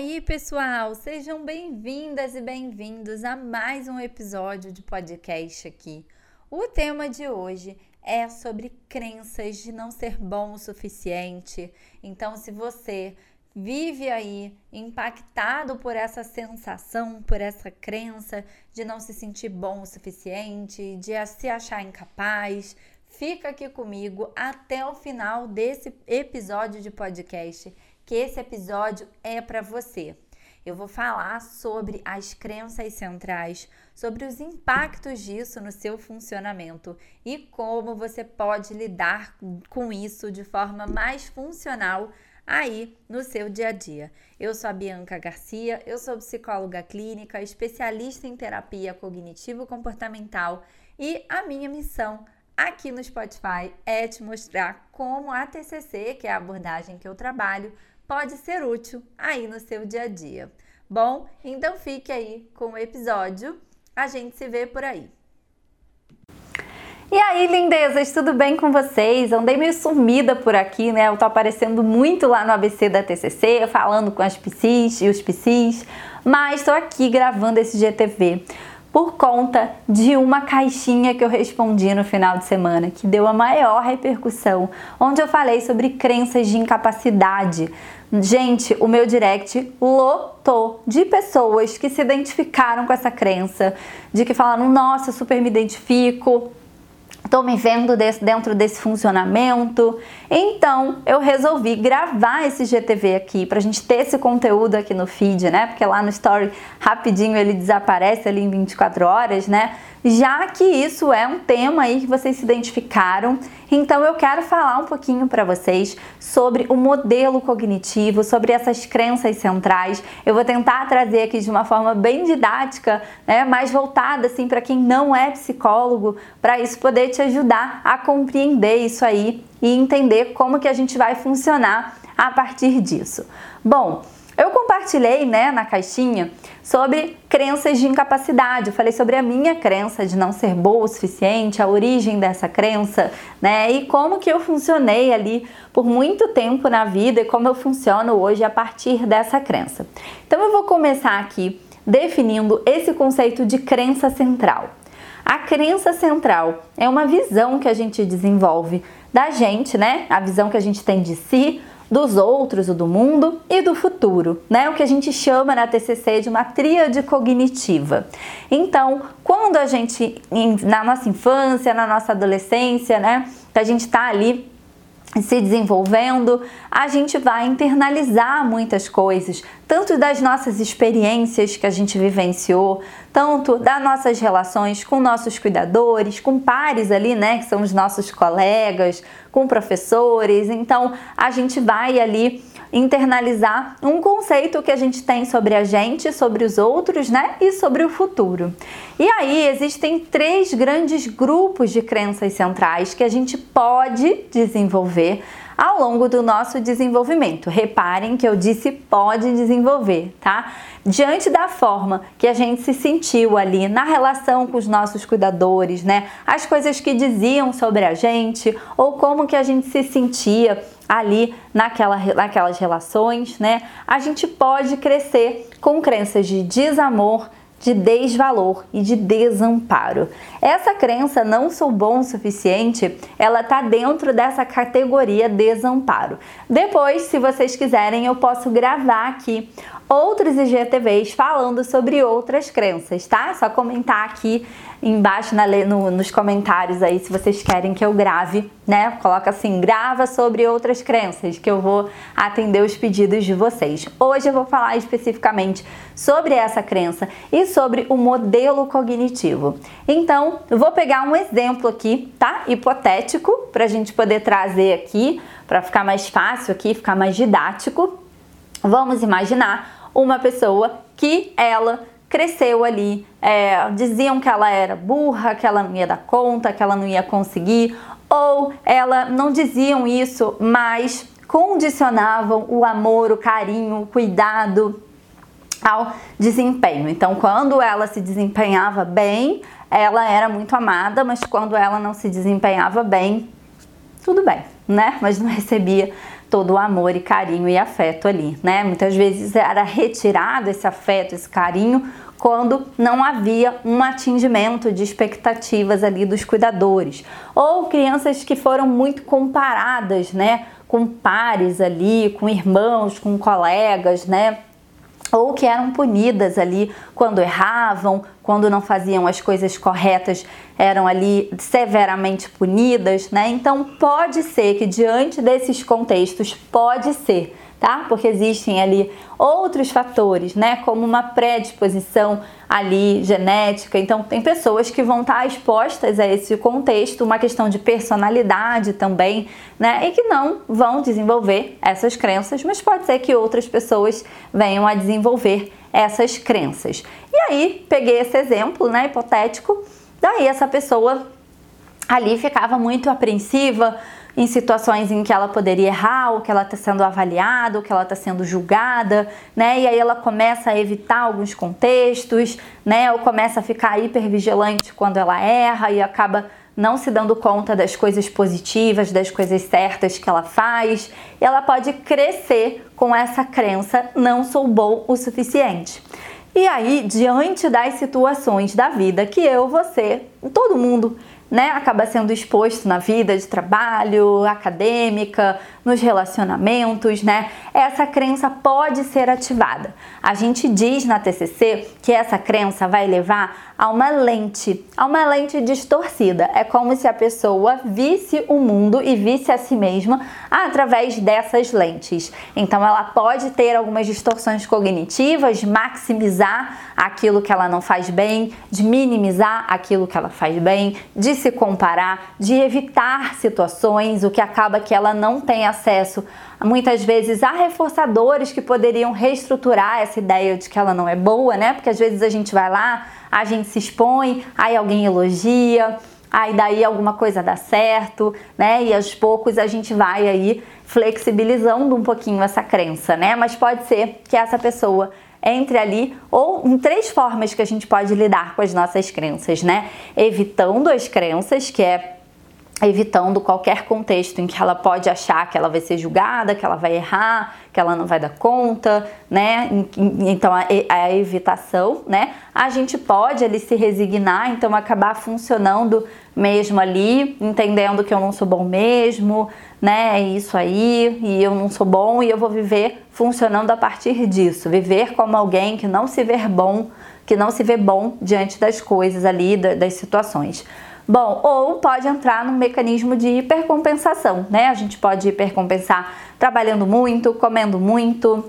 aí, pessoal? Sejam bem-vindas e bem-vindos a mais um episódio de podcast aqui. O tema de hoje é sobre crenças de não ser bom o suficiente. Então, se você vive aí impactado por essa sensação, por essa crença de não se sentir bom o suficiente, de se achar incapaz, fica aqui comigo até o final desse episódio de podcast que esse episódio é para você. Eu vou falar sobre as crenças centrais, sobre os impactos disso no seu funcionamento e como você pode lidar com isso de forma mais funcional aí no seu dia a dia. Eu sou a Bianca Garcia, eu sou psicóloga clínica, especialista em terapia cognitivo-comportamental e a minha missão aqui no Spotify é te mostrar como a TCC, que é a abordagem que eu trabalho, pode ser útil aí no seu dia a dia. Bom, então fique aí com o episódio. A gente se vê por aí. E aí, lindezas, tudo bem com vocês? Andei meio sumida por aqui, né? Eu tô aparecendo muito lá no ABC da TCC, falando com as PCs e os PCs, mas tô aqui gravando esse GTV por conta de uma caixinha que eu respondi no final de semana, que deu a maior repercussão, onde eu falei sobre crenças de incapacidade. Gente, o meu direct lotou de pessoas que se identificaram com essa crença, de que falaram: nossa, super me identifico, Estou me vendo dentro desse funcionamento. Então eu resolvi gravar esse GTV aqui para a gente ter esse conteúdo aqui no feed, né? Porque lá no Story rapidinho ele desaparece ali em 24 horas, né? Já que isso é um tema aí que vocês se identificaram, então eu quero falar um pouquinho para vocês sobre o modelo cognitivo, sobre essas crenças centrais. Eu vou tentar trazer aqui de uma forma bem didática, né, mais voltada assim para quem não é psicólogo, para isso poder te ajudar a compreender isso aí e entender como que a gente vai funcionar a partir disso. Bom, eu compartilhei, né, na caixinha sobre crenças de incapacidade. Eu falei sobre a minha crença de não ser boa o suficiente, a origem dessa crença, né, e como que eu funcionei ali por muito tempo na vida e como eu funciono hoje a partir dessa crença. Então eu vou começar aqui definindo esse conceito de crença central. A crença central é uma visão que a gente desenvolve da gente, né? A visão que a gente tem de si, dos outros, o do mundo e do futuro, né? O que a gente chama na TCC de uma tríade cognitiva. Então, quando a gente na nossa infância, na nossa adolescência, né, a gente está ali se desenvolvendo, a gente vai internalizar muitas coisas, tanto das nossas experiências que a gente vivenciou, tanto das nossas relações com nossos cuidadores, com pares ali, né, que são os nossos colegas, com professores. Então, a gente vai ali internalizar um conceito que a gente tem sobre a gente, sobre os outros, né, e sobre o futuro. E aí existem três grandes grupos de crenças centrais que a gente pode desenvolver ao longo do nosso desenvolvimento. Reparem que eu disse pode desenvolver, tá? Diante da forma que a gente se sentiu ali na relação com os nossos cuidadores, né? As coisas que diziam sobre a gente ou como que a gente se sentia ali naquela, naquelas relações, né? A gente pode crescer com crenças de desamor, de desvalor e de desamparo. Essa crença não sou bom o suficiente, ela tá dentro dessa categoria desamparo. Depois, se vocês quiserem, eu posso gravar aqui outros IGTVs falando sobre outras crenças, tá? É só comentar aqui embaixo na, no, nos comentários aí se vocês querem que eu grave, né? Coloca assim, grava sobre outras crenças, que eu vou atender os pedidos de vocês. Hoje eu vou falar especificamente sobre essa crença e sobre o modelo cognitivo. Então, eu vou pegar um exemplo aqui, tá? Hipotético, para a gente poder trazer aqui, para ficar mais fácil aqui, ficar mais didático. Vamos imaginar uma pessoa que ela cresceu ali, é, diziam que ela era burra, que ela não ia dar conta, que ela não ia conseguir, ou ela não diziam isso, mas condicionavam o amor, o carinho, o cuidado ao desempenho. Então, quando ela se desempenhava bem, ela era muito amada, mas quando ela não se desempenhava bem, tudo bem, né? Mas não recebia todo o amor e carinho e afeto ali, né? Muitas vezes era retirado esse afeto, esse carinho quando não havia um atingimento de expectativas ali dos cuidadores, ou crianças que foram muito comparadas, né, com pares ali, com irmãos, com colegas, né? Ou que eram punidas ali quando erravam, quando não faziam as coisas corretas, eram ali severamente punidas, né? Então pode ser que diante desses contextos, pode ser tá? Porque existem ali outros fatores, né? Como uma predisposição ali genética. Então, tem pessoas que vão estar expostas a esse contexto, uma questão de personalidade também, né? E que não vão desenvolver essas crenças, mas pode ser que outras pessoas venham a desenvolver essas crenças. E aí, peguei esse exemplo, né, hipotético, daí essa pessoa ali ficava muito apreensiva, em situações em que ela poderia errar, ou que ela está sendo avaliada, ou que ela está sendo julgada, né? E aí ela começa a evitar alguns contextos, né? Ou começa a ficar hipervigilante quando ela erra e acaba não se dando conta das coisas positivas, das coisas certas que ela faz. E ela pode crescer com essa crença: não sou bom o suficiente. E aí, diante das situações da vida que eu, você, todo mundo né, acaba sendo exposto na vida de trabalho, acadêmica, nos relacionamentos, né? Essa crença pode ser ativada. A gente diz na TCC que essa crença vai levar a uma lente, a uma lente distorcida. É como se a pessoa visse o mundo e visse a si mesma através dessas lentes. Então ela pode ter algumas distorções cognitivas, maximizar aquilo que ela não faz bem, de minimizar aquilo que ela faz bem, de se comparar, de evitar situações, o que acaba que ela não tem acesso muitas vezes a reforçadores que poderiam reestruturar essa ideia de que ela não é boa, né? Porque às vezes a gente vai lá, a gente se expõe, aí alguém elogia, aí daí alguma coisa dá certo, né? E aos poucos a gente vai aí flexibilizando um pouquinho essa crença, né? Mas pode ser que essa pessoa entre ali ou em três formas que a gente pode lidar com as nossas crenças, né? Evitando as crenças, que é evitando qualquer contexto em que ela pode achar que ela vai ser julgada, que ela vai errar, que ela não vai dar conta, né? Então a, evitação, né? A gente pode ali se resignar, então acabar funcionando mesmo ali, entendendo que eu não sou bom mesmo, né? É isso aí, e eu não sou bom e eu vou viver funcionando a partir disso, viver como alguém que não se vê bom, que não se vê bom diante das coisas ali, das situações. Bom, ou pode entrar num mecanismo de hipercompensação, né? A gente pode hipercompensar trabalhando muito, comendo muito,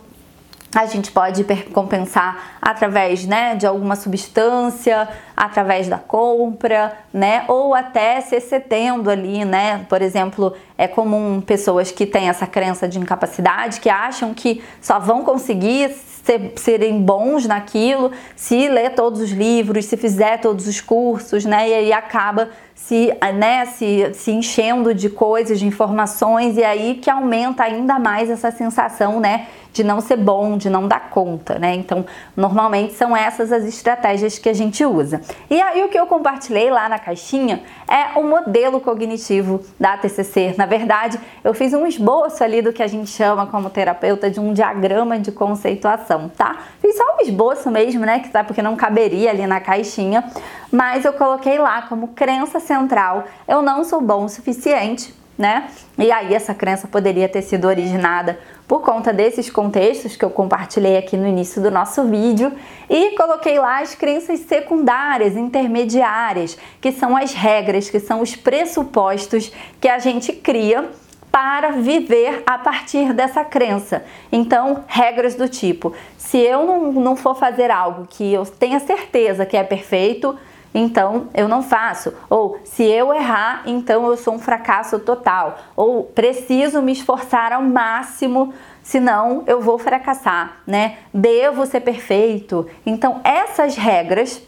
a gente pode hipercompensar através né, de alguma substância, através da compra, né? Ou até se excedendo ali, né? Por exemplo, é comum pessoas que têm essa crença de incapacidade, que acham que só vão conseguir ser, serem bons naquilo se ler todos os livros, se fizer todos os cursos, né? E aí acaba se, né, se, se enchendo de coisas, de informações, e aí que aumenta ainda mais essa sensação, né? de não ser bom, de não dar conta, né? Então, normalmente são essas as estratégias que a gente usa. E aí o que eu compartilhei lá na caixinha é o modelo cognitivo da TCC. Na verdade, eu fiz um esboço ali do que a gente chama como terapeuta de um diagrama de conceituação, tá? Fiz só um esboço mesmo, né, que tá porque não caberia ali na caixinha, mas eu coloquei lá como crença central, eu não sou bom o suficiente né? E aí essa crença poderia ter sido originada por conta desses contextos que eu compartilhei aqui no início do nosso vídeo e coloquei lá as crenças secundárias, intermediárias, que são as regras, que são os pressupostos que a gente cria para viver a partir dessa crença. Então, regras do tipo: se eu não, não for fazer algo que eu tenha certeza que é perfeito, então eu não faço. Ou se eu errar, então eu sou um fracasso total. Ou preciso me esforçar ao máximo, senão eu vou fracassar, né? Devo ser perfeito. Então essas regras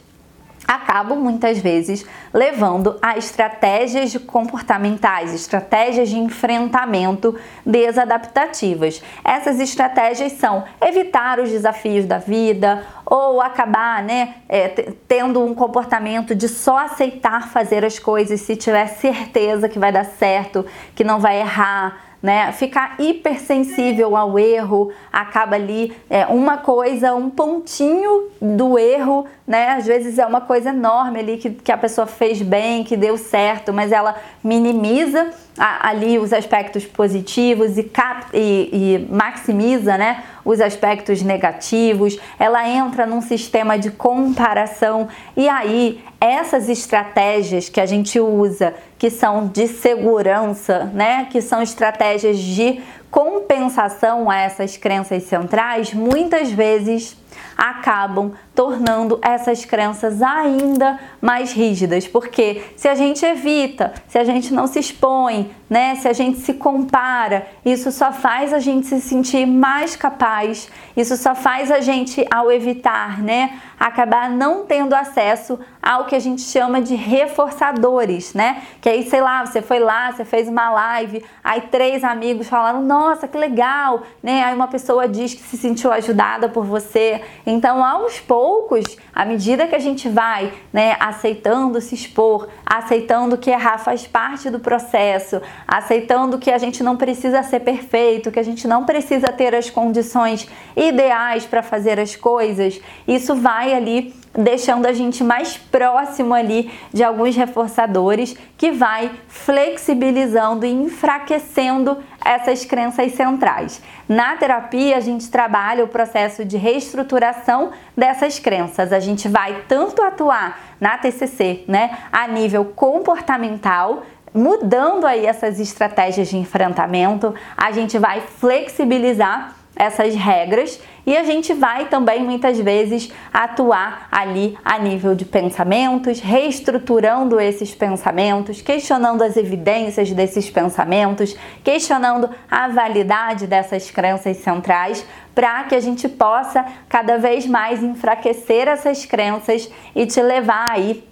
acabam muitas vezes levando a estratégias comportamentais, estratégias de enfrentamento desadaptativas. Essas estratégias são evitar os desafios da vida ou acabar, né, é, tendo um comportamento de só aceitar fazer as coisas se tiver certeza que vai dar certo, que não vai errar, né? Ficar hipersensível ao erro, acaba ali é, uma coisa, um pontinho do erro, né? Às vezes é uma coisa enorme ali que, que a pessoa fez bem, que deu certo, mas ela minimiza ali os aspectos positivos e, cap, e, e maximiza, né? Os aspectos negativos, ela entra num sistema de comparação e aí essas estratégias que a gente usa, que são de segurança, né, que são estratégias de compensação a essas crenças centrais, muitas vezes acabam tornando essas crenças ainda mais rígidas, porque se a gente evita, se a gente não se expõe, né, se a gente se compara, isso só faz a gente se sentir mais capaz, isso só faz a gente ao evitar, né, acabar não tendo acesso ao que a gente chama de reforçadores, né? Que aí, sei lá, você foi lá, você fez uma live, aí três amigos falaram: "Nossa, que legal", né? Aí uma pessoa diz que se sentiu ajudada por você. Então, aos poucos à medida que a gente vai né, aceitando se expor, aceitando que errar faz parte do processo, aceitando que a gente não precisa ser perfeito, que a gente não precisa ter as condições ideais para fazer as coisas, isso vai ali deixando a gente mais próximo ali de alguns reforçadores que vai flexibilizando e enfraquecendo essas crenças centrais. Na terapia, a gente trabalha o processo de reestruturação dessas crenças. A gente vai tanto atuar na TCC, né, a nível comportamental, mudando aí essas estratégias de enfrentamento, a gente vai flexibilizar essas regras e a gente vai também muitas vezes atuar ali a nível de pensamentos, reestruturando esses pensamentos, questionando as evidências desses pensamentos, questionando a validade dessas crenças centrais, para que a gente possa cada vez mais enfraquecer essas crenças e te levar aí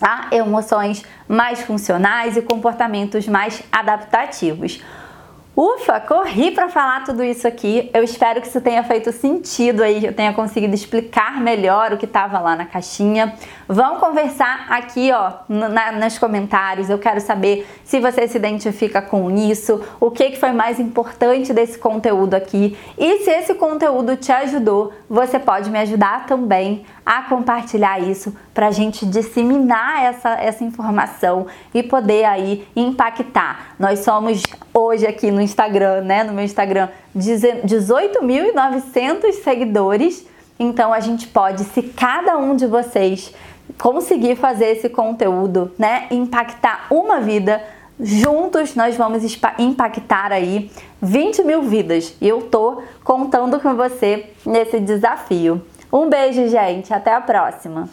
a emoções mais funcionais e comportamentos mais adaptativos. Ufa, corri para falar tudo isso aqui. Eu espero que isso tenha feito sentido aí, eu tenha conseguido explicar melhor o que estava lá na caixinha. Vamos conversar aqui, ó, na, nos comentários. Eu quero saber se você se identifica com isso, o que, que foi mais importante desse conteúdo aqui. E se esse conteúdo te ajudou, você pode me ajudar também a compartilhar isso para a gente disseminar essa, essa informação e poder aí impactar. Nós somos hoje aqui no Instagram, né, no meu Instagram, 18.900 seguidores. Então a gente pode, se cada um de vocês conseguir fazer esse conteúdo, né, impactar uma vida, juntos nós vamos impactar aí 20 mil vidas. E eu tô contando com você nesse desafio. Um beijo, gente. Até a próxima.